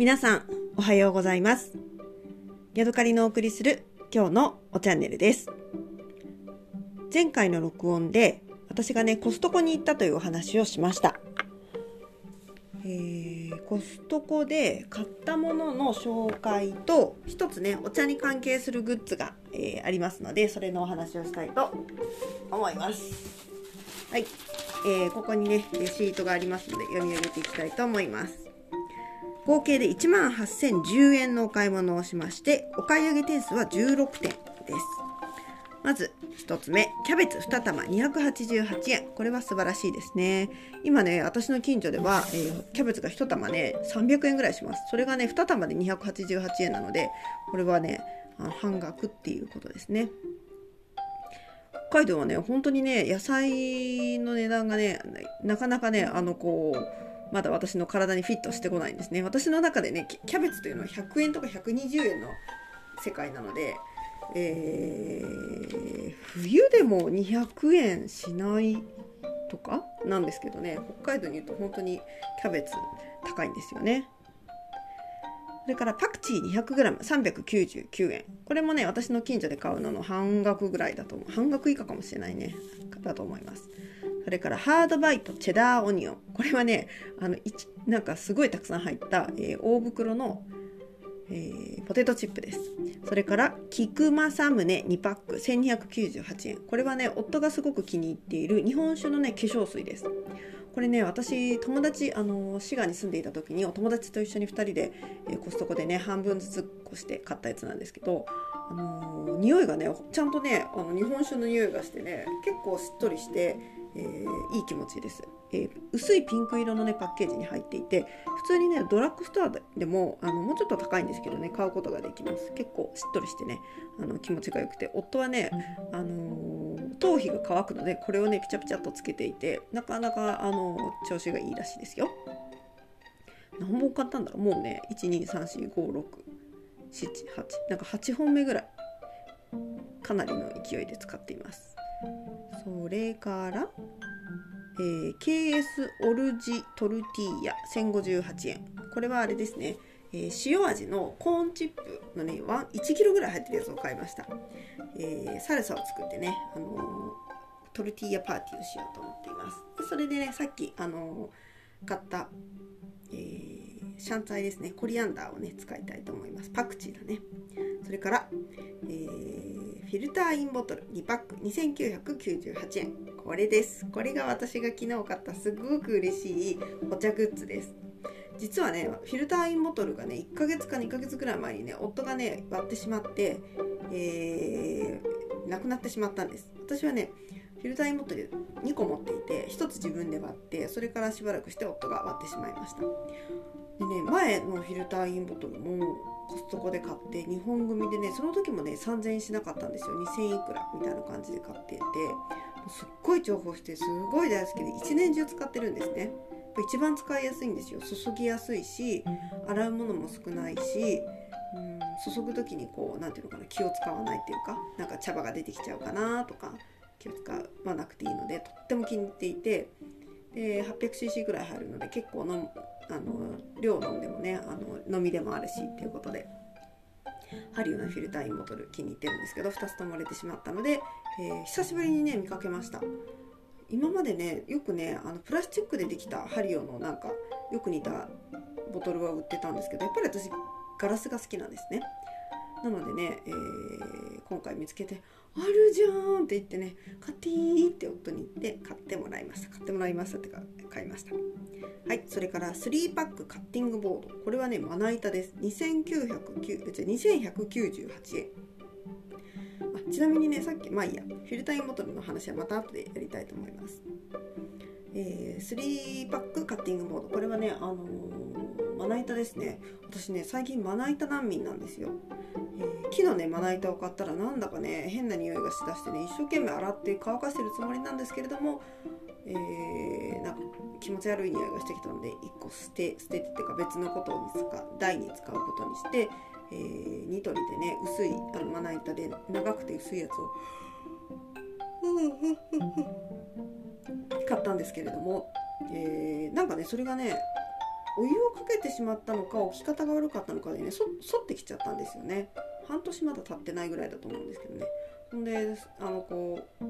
皆さん、おはようございます。ヤドカリのお送りする今日のおチャンネルです。前回の録音で、私がね、コストコに行ったというお話をしました。えー、コストコで買ったものの紹介と、一つね、お茶に関係するグッズが、えーありますので、それのお話をしたいと思います。はい。えーここにね、レシートがありますので、読み上げていきたいと思います。合計で1万8010円のお買い物をしまして、お買い上げ点数は16点です。まず1つ目、キャベツ2玉288円。これは素晴らしいですね。今ね、私の近所では、えーキャベツが1玉ね、300円ぐらいします。それがね、2玉で288円なので、これはね、半額っていうことですね。北海道はね、本当にね、野菜の値段がね、なかなかね、あの、こう、まだ私の体にフィットしてこないんですね。私の中でね、キャベツというのは100円とか120円の世界なので、えー冬でも200円しないとかなんですけどね、北海道に言うと本当にキャベツ高いんですよね。それからパクチー 200g399 円。これもね、私の近所で買うのの半額ぐらいだと思う。半額以下かもしれないね。だと思います。それからハードバイトチェダーオニオン。これはね、あの、なんかすごいたくさん入った、えー大袋の、えーポテトチップです。それから、キクマサムネ2パック1298円。これはね、夫がすごく気に入っている日本酒のね、化粧水です。これね、私、友達、あの、滋賀に住んでいた時に、お友達と一緒に2人で、えーコストコでね、半分ずつこして買ったやつなんですけど、あのー匂いがね、ちゃんとね、あの日本酒の匂いがしてね、結構しっとりして、えーいい気持ちです、えー薄いピンク色のねパッケージに入っていて普通にねドラッグストアでもあのもうちょっと高いんですけどね買うことができます。結構しっとりしてねあの気持ちが良くて。夫はね、あのー頭皮が乾くのでこれをねピチャピチャっとつけていてなかなか、あのー調子がいいらしいですよ。何本買ったんだろう？もうね1234567なんか8本目ぐらい。かなりの勢いで使っていますそれから、えー KS オルジトルティーヤ1058円。これはあれですね、えー塩味のコーンチップのね1キロぐらい入ってるやつを買いました、えーサルサを作ってね、あのトルティーヤパーティーをしようと思っています。でそれでねさっき、あの買った、えーシャンツァイですね。コリアンダーをね使いたいと思います。パクチーだね。それから、えーフィルターインボトル2パック2998円。これです。これが私が昨日買ったすごく嬉しいお茶グッズです。実はねフィルターインボトルがね1ヶ月か2ヶ月ぐらい前にね夫がね割ってしまって、えーなくなってしまったんです。私はねフィルターインボトル2個持っていて1つ自分で割ってそれからしばらくして夫が割ってしまいました。でね前のフィルターインボトルもコストコで買って2本組でねその時もね3000円しなかったんですよ。2000いくらみたいな感じで買ってて。すっごい重宝してすごい大好きで一年中使ってるんですね。やっぱ一番使いやすいんですよ。注ぎやすいし洗うものも少ないしうん注ぐ時にこうなんていうのかな気を使わないっていうかなんか茶葉が出てきちゃうかなとか気を使わなくていいのでとっても気に入っていて。で 800cc ぐらい入るので結構飲あの量飲んでもねあの飲みでもあるしっていうことでハリウのフィルターインボトル気に入ってるんですけど2つとも割れてしまったので、えー久しぶりにね見かけました。今までねよくねあのプラスチックでできたハリオのなんかよく似たボトルは売ってたんですけどやっぱり私ガラスが好きなんですね。なのでね、えー今回見つけて「あるじゃん!」って言ってね「買っていい?」って夫に言って買ってもらいました。買ってもらいましたってか買いました。はいそれから3パックカッティングボード。これはねまな板です。2198円あちなみにねさっきまあいいや。フィルターインボトルの話はまた後でやりたいと思います。えー、3パックカッティングボード。これはねあのーまな板ですね。私ね最近まな板難民なんですよ、木のねまな板を買ったらなんだかね変な匂いがしだしてね一生懸命洗って乾かしてるつもりなんですけれども、えーなんか気持ち悪い匂いがしてきたので1個捨て捨ててっていうか別のことに使う台に使うことにして、えーニトリでね薄いあのまな板で長くて薄いやつを買ったんですけれども、えーなんかねそれがねお湯をかけてしまったのか置き方が悪かったのかでねそ反ってきちゃったんですよね。半年まだ経ってないぐらいだと思うんですけどね。ほんであのこう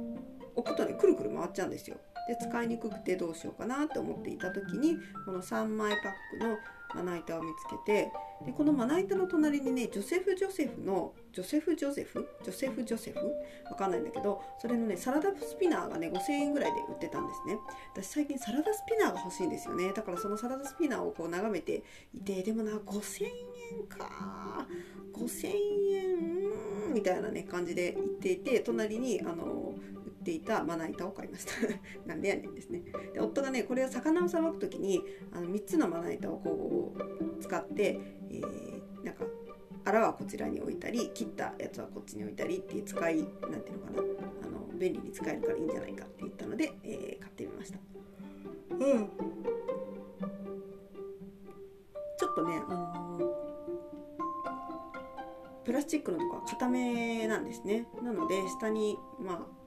置くとねくるくる回っちゃうんですよ。で使いにくくてどうしようかなって思っていた時にこの3枚パックのまな板を見つけてでこのまな板の隣にねジョセフ・ジョセフのジョセフ・ジョセフ？ジョセフ・ジョセフ？わかんないんだけどそれのねサラダスピナーがね5000円ぐらいで売ってたんですね。私最近サラダスピナーが欲しいんですよね。だからそのサラダスピナーをこう眺めていてでもな5000円か。5000円みたいなね感じで言っていて隣にあのっていたまな板を買いました。なんでやねんですね。で夫がねこれを魚をさばく時にあの3つのまな板をこう使って、えー、なんかあらはこちらに置いたり切ったやつはこっちに置いたりっていう使いなんていうのかな。あの便利に使えるからいいんじゃないかって言ったので、えー、買ってみました。うん。ちょっとねあのプラスチックのとこは硬めなんですね。なので下にまあ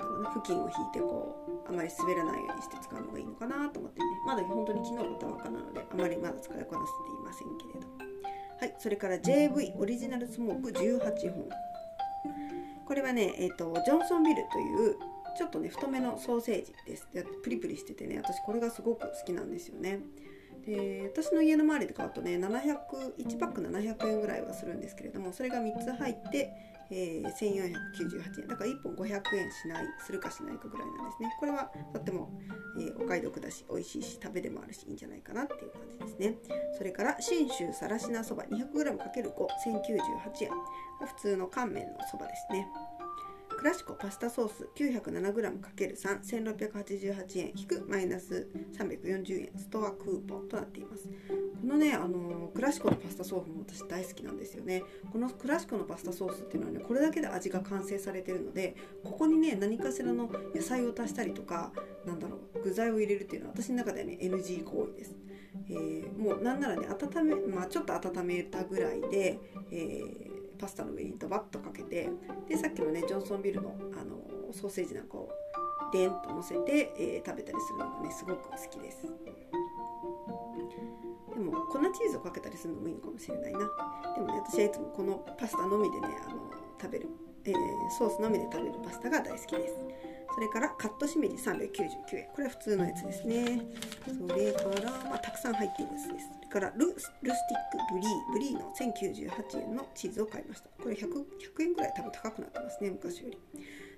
だろうな布巾を引いてこうあまり滑らないようにして使うのがいいのかなと思ってね。まだ本当に昨日のたわかなのであまりまだ使いこなせていませんけれど。はいそれから JV オリジナルスモーク18本。これはね、えーと、ジョンソンビルというちょっとね太めのソーセージです。プリプリしててね私これがすごく好きなんですよね。で私の家の周りで買うとね700 1パック700円ぐらいはするんですけれどもそれが3つ入ってえー、1498円。だから1本500円しないするかしないかぐらいなんですね。これはとっても、えー、お買い得だし美味しいし食べでもあるしいいんじゃないかなっていう感じですね。それから信州さらしなそば 200g×5 1098円。普通の乾麺のそばですね。クラシコパスタソース 907g×31688 円引くマイナス340円ストアクーポンとなっています。このねあのクラシコのパスタソースも私大好きなんですよね。このクラシコのパスタソースっていうのはねこれだけで味が完成されてるのでここにね何かしらの野菜を足したりとかなんだろう具材を入れるっていうのは私の中ではね NG 行為です、えー、もうなんならね温めまあちょっと温めたぐらいで、えーパスタの上にドバッとかけてでさっきのねジョンソンビルのあのソーセージなんかをデンと乗せて、えー、食べたりするのがねすごく好きです。でも粉チーズをかけたりするのもいいのかもしれないな。でもね私はいつもこのパスタのみでねあの食べる、えー、ソースのみで食べるパスタが大好きです。それからカットしめじ399円。これは普通のやつですね。それから、まあ、たくさん入っていますです。それからルルスティックブリー。ブリーの1098円のチーズを買いました。これ 100, 100円ぐらい多分高くなってますね昔より。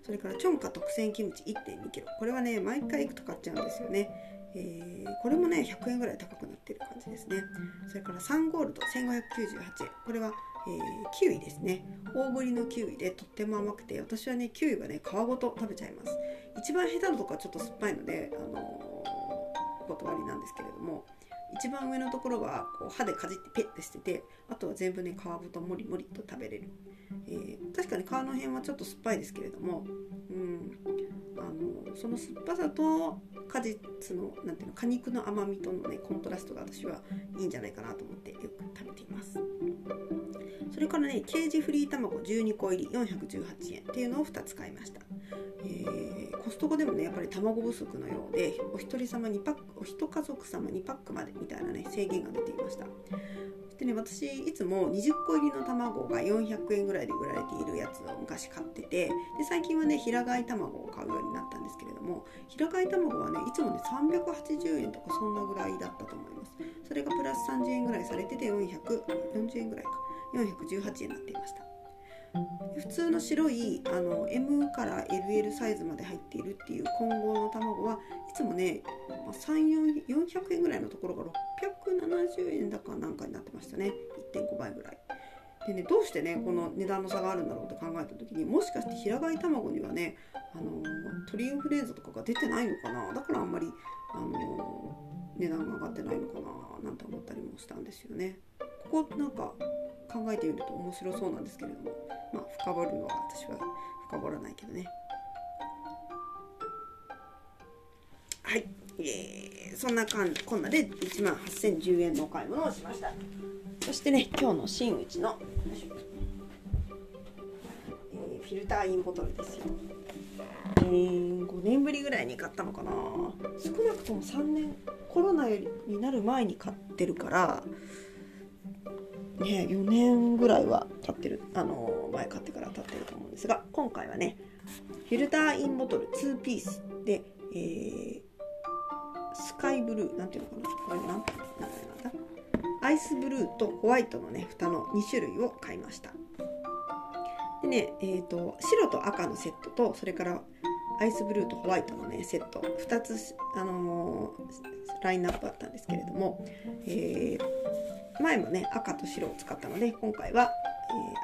それからチョンガ特選キムチ 1.2kg これはね毎回行くと買っちゃうんですよね。えー、これもね100円ぐらい高くなってる感じですね。それからサンゴールド1598円。これはえー、キウイですね。大ぶりのキウイでとっても甘くて私はねキウイはね皮ごと食べちゃいます。一番下手なとこはちょっと酸っぱいので、あのー、お断りなんですけれども一番上のところはこう歯でかじってペッてしててあとは全部ね皮ごともりもりと食べれる、えー、確かに皮の辺はちょっと酸っぱいですけれども、うん、あのその酸っぱさと果実のなんていうの果肉の甘みとのねコントラストが私はいいんじゃないかなと思ってよく食べています。それからねケージフリー卵12個入り418円っていうのを2つ買いました、えー、コストコでもねやっぱり卵不足のようでお一人様2パックお一家族様2パックまでみたいなね制限が出ていました。でね私いつも20個入りの卵が400円ぐらいで売られているやつを昔買っててで最近はね平飼い卵を買うようになったんですけれども平飼い卵はねいつもね380円とかそんなぐらいだったと思います。それがプラス30円ぐらいされてて440円ぐらいか418円になっていました。普通の白いあの M から LL サイズまで入っているっていう混合の卵はいつもね3400円ぐらいのところが670円だかなんかになってましたね。1.5倍ぐらい。でねどうしてねこの値段の差があるんだろうって考えた時にもしかして平飼い卵にはねあの鳥インフルエンザとかが出てないのかな？だからあんまりあの値段が上がってないのかな？なんて思ったりもしたんですよね。ここなんか考えてみると面白そうなんですけれども。まあ深掘るのは私は深掘らないけどね。はい。えー、そんなかんこんなで1万8010円のお買い物をしました。そしてね今日の真打ちの、えー、フィルターインボトルですよ。えー、5年ぶりぐらいに買ったのかな。少なくとも3年コロナになる前に買ってるからね4年ぐらいは経ってるあの前買ってから経ってると思うんですが今回はねフィルターインボトル2ピースで、えー、スカイブルーなんていうのかなこれなん名前なんだアイスブルーとホワイトのね蓋の2種類を買いました。でね、えーと、白と赤のセットとそれからアイスブルーとホワイトのねセット2つ、あのー、ラインナップあったんですけれども、えー、前もね赤と白を使ったので今回は、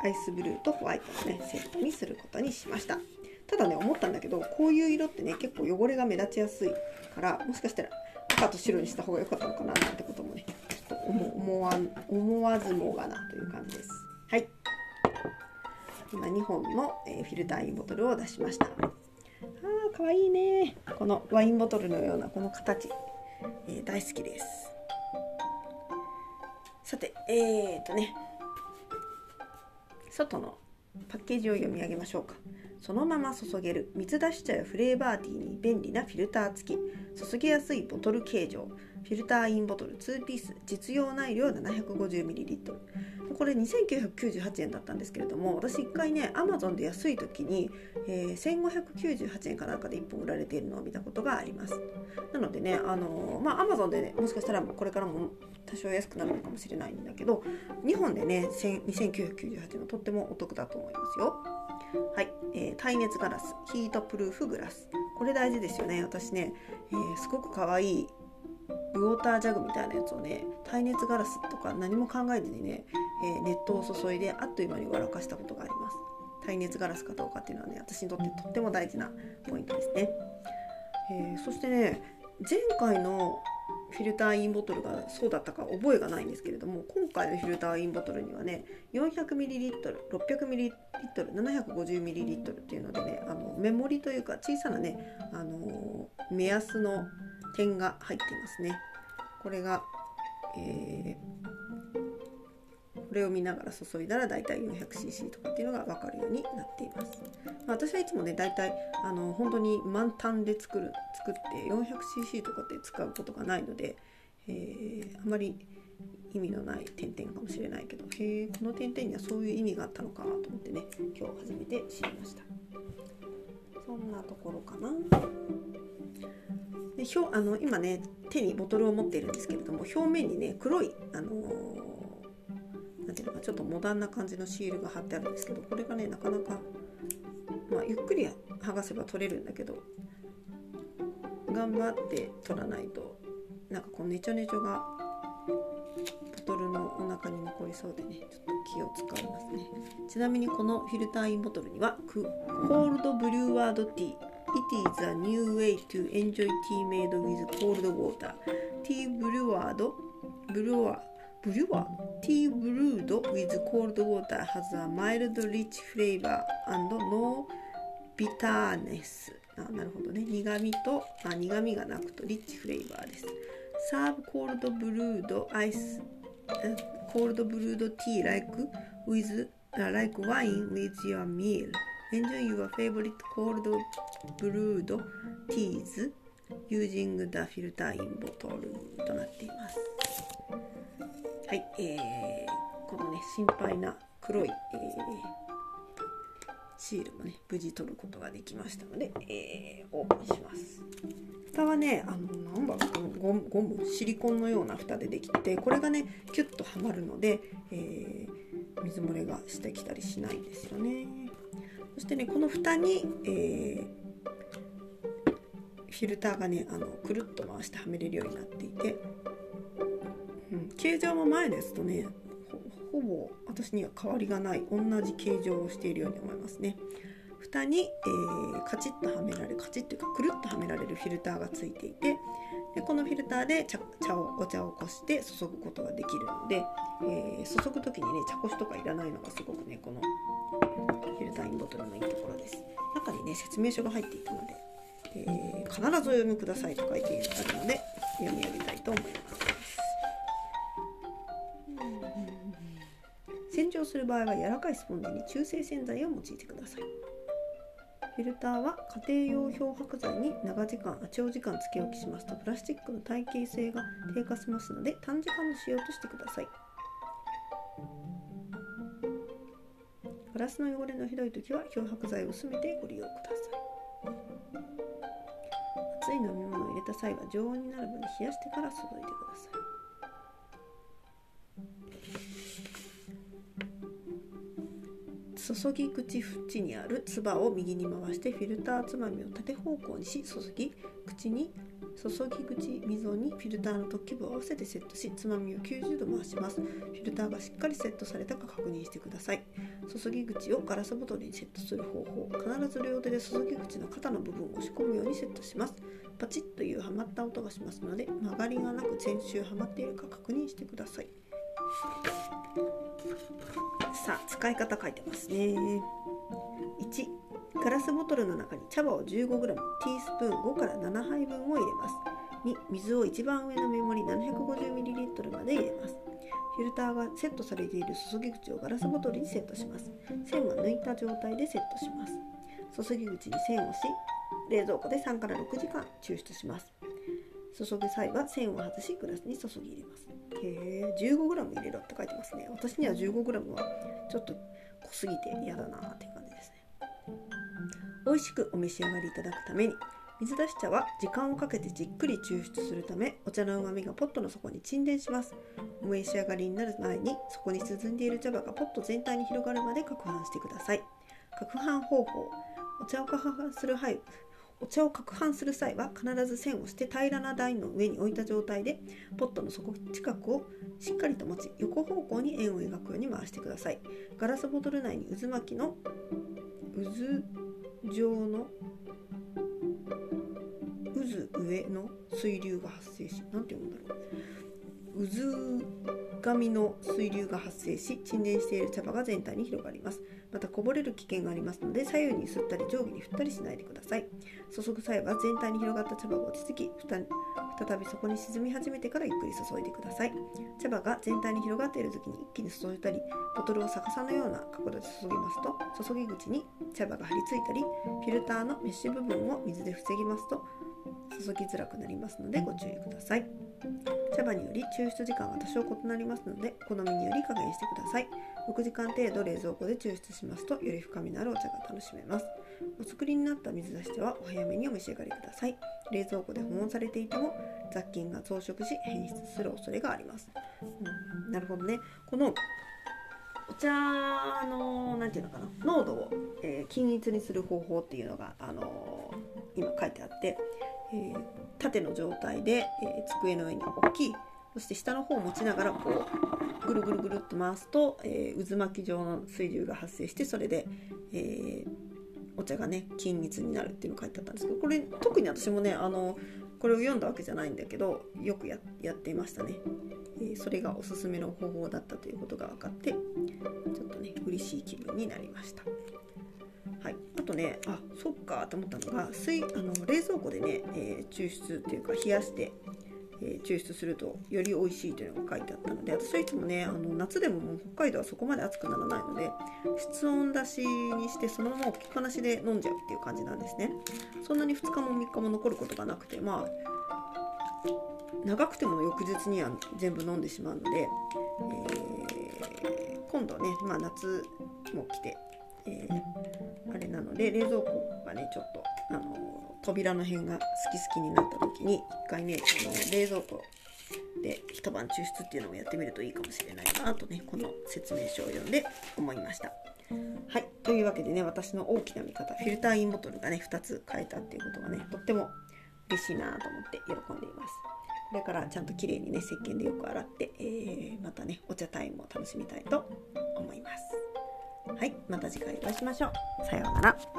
えー、アイスブルーとホワイトのねセットにすることにしました。ただね思ったんだけどこういう色ってね結構汚れが目立ちやすいからもしかしたら赤と白にした方が良かったのかななんてこともねちょっと思わ思わずもがなという感じです。はい。今2本の、えフィルターインボトルを出しました。あーかわいいね。このワインボトルのようなこの形、えー、大好きです。さてえー、っとね。外のパッケージを読み上げましょうか。そのまま注げる水出し茶やフレーバーティーに便利なフィルター付き。注ぎやすいボトル形状。フィルターインボトル2ピース実用内量 750ml これ2998円だったんですけれども私1回ねアマゾンで安い時に、えー、1598円かなんかで1本売られているのを見たことがあります。なのでねあのー、まあアマゾンでねもしかしたらこれからも多少安くなるのかもしれないんだけど2本でね2998円はとってもお得だと思いますよ。はい、えー、耐熱ガラスヒートプルーフグラス。これ大事ですよね。私ね、えー、すごく可愛いウォータージャグみたいなやつをね耐熱ガラスとか何も考えずにね、えー、熱湯を注いであっという間に笑かしたことがあります。耐熱ガラスかどうかっていうのはね私にとってとっても大事なポイントですね、えー、そしてね前回のフィルターインボトルがそうだったか覚えがないんですけれども今回のフィルターインボトルにはね 400ml、600ml、750ml っていうのでねあのメモリというか小さなねあの目安の点が入っていますね。これが、えー、これを見ながら注いだらだいたい 400cc とかっていうのが分かるようになっています。まあ、私はいつもねだいたいあの本当に満タンで作る作って 400cc とかって使うことがないので、えー、あまり意味のない点々かもしれないけどへえこの点々にはそういう意味があったのかと思ってね今日初めて知りましたそんなところかなで表あの今ね手にボトルを持っているんですけれども表面にね黒いあのー、ていうのかちょっとモダンな感じのシールが貼ってあるんですけどこれがねなかなか、まあ、ゆっくり剥がせば取れるんだけど頑張って取らないとなんかこうネチョネチョがボトルのお腹に残りそうでねちょっと気を使いますね。ちなみにこのフィルターインボトルにはコールドブリュワードティー。It is a new way to enjoy tea made with cold water. Tea brewed, brewer, brewer, tea brewed with cold water has a mild, rich flavor and no bitterness. あなるほどね。苦味と、あ苦味がなくとリッチフレーバーです。Serve cold brewed ice, cold brewed tea like with, uh, like wine with your meal. Enjoy your favorite cold brewed teas using the filter in bottle となっています。はい、えー、このね、心配な黒い、えー、シールもね、無事取ることができましたので、えー、オープンします。蓋はね、あの、なんだろう、ゴム、ゴムシリコンのような蓋でできて、これがね、キュッとはまるので、えー、水漏れがしてきたりしないんですよね。そしてねこの蓋に、えー、フィルターがねあのくるっと回してはめれるようになっていて、うん、形状も前ですとねほぼ私には変わりがない同じ形状をしているように思いますね。蓋に、えー、カチッとはめられるカチッというかくるっとはめられるフィルターがついていてでこのフィルターで茶茶をお茶をこして注ぐことができるので、えー、注ぐ時にね茶こしとかいらないのがすごくねこのフィルターインボトルのいいところです。中にね説明書が入っていたので、えー、必ずお読みくださいと書いてあるので読み上げたいと思います。洗浄する場合は柔らかいスポンジに中性洗剤を用いてください。フィルターは家庭用漂白剤に長時間長時間つけ置きしますとプラスチックの耐久性が低下しますので短時間の使用としてください。ガラスの汚れのひどい時は漂白剤を薄めてご利用ください。熱い飲み物を入れた際は常温になるまで冷やしてから注いでください。注ぎ口縁にある唾を右に回してフィルターつまみを縦方向にし注ぎ口に注ぎ口溝にフィルターの突起部を合わせてセットしつまみを90度回しますフィルターがしっかりセットされたか確認してください注ぎ口をガラスボトルにセットする方法必ず両手で注ぎ口の肩の部分を押し込むようにセットします。パチッというはまった音がしますので曲がりがなく先週はまっているか確認してください。さあ使い方書いてますね。1ガラスボトルの中に茶葉を 15g ティースプーン5から7杯分を入れます。2水を一番上のメモリ 750ml まで入れます。フィルターがセットされている注ぎ口をガラスボトルにセットします。線は抜いた状態でセットします。注ぎ口に線をし冷蔵庫で3から6時間抽出します。注ぐ際は線を外しグラスに注ぎ入れます。へえ 15g 入れろって書いてますね。私には 15g はちょっと濃すぎて嫌だなっていう感じですね。美味しくお召し上がりいただくために水出し茶は時間をかけてじっくり抽出するためお茶のうまみがポットの底に沈殿します。お召し上がりになる前にそこに沈んでいる茶葉がポット全体に広がるまで攪拌してください。攪拌方法お茶を攪拌するお茶を攪拌する際は必ず線をして平らな台の上に置いた状態でポットの底近くをしっかりと持ち横方向に円を描くように回してください。ガラスボトル内に渦巻きの渦状の渦上の水流が発生し何て読むんだろう。渦紙の水流が発生し沈殿している茶葉が全体に広がります。またこぼれる危険がありますので左右に吸ったり上下に振ったりしないでください。注ぐ際は全体に広がった茶葉が落ち着き再びそこに沈み始めてからゆっくり注いでください。茶葉が全体に広がっている時に一気に注いだりボトルを逆さのような角度で注ぎますと注ぎ口に茶葉が張り付いたりフィルターのメッシュ部分を水で防ぎますと注ぎづらくなりますのでご注意ください。茶葉により抽出時間が多少異なりますので好みにより加減してください。6時間程度冷蔵庫で抽出しますとより深みのあるお茶が楽しめますお作りになった水出し茶はお早めにお召し上がりください。冷蔵庫で保温されてい。ても雑菌が増殖し変質する恐れがあります、うん、なるほどねこのお茶の何て言うのかな濃度を、えー、均一にする方法っていうのが、あのー、今書いてあって、えー、縦の状態で、え机の上に置きそして下の方を持ちながらこうぐるぐるぐるっと回すと、えー、渦巻き状の水流が発生してそれで、え、お茶がね均一になるっていうのが書いてあったんですけどこれ特に私もねあのこれを読んだわけじゃないんだけどよくやっていましたね、えー、それがおすすめの方法だったということが分かってちょっとね嬉しい気分になりました。はい、あとねあそっかと思ったのが水あの冷蔵庫でね、えー、抽出っていうか冷やしてえ、抽出するとより美味しいというのが書いてあったので私はいつもねあの夏でもも北海道はそこまで暑くならないので室温出しにしてそのまま置きっぱなしで飲んじゃうっていう感じなんですね。そんなに2日も3日も残ることがなくてまあ長くても翌日には全部飲んでしまうので、えー、今度はね、まあ、夏も来て、えー、あれなので冷蔵庫がねちょっとあの扉の辺が好き好きになった時に一回ねあの冷蔵庫で一晩抽出っていうのをやってみるといいかもしれないなとねこの説明書を読んで思いました。はいというわけでね私の大きな見方フィルターインボトルがね2つ変えたっていうことがねとっても嬉しいなと思って喜んでいます。これからちゃんと綺麗にね石鹸でよく洗って、えー、またねお茶タイムを楽しみたいと思います。はいまた次回お会いしましょう。さようなら。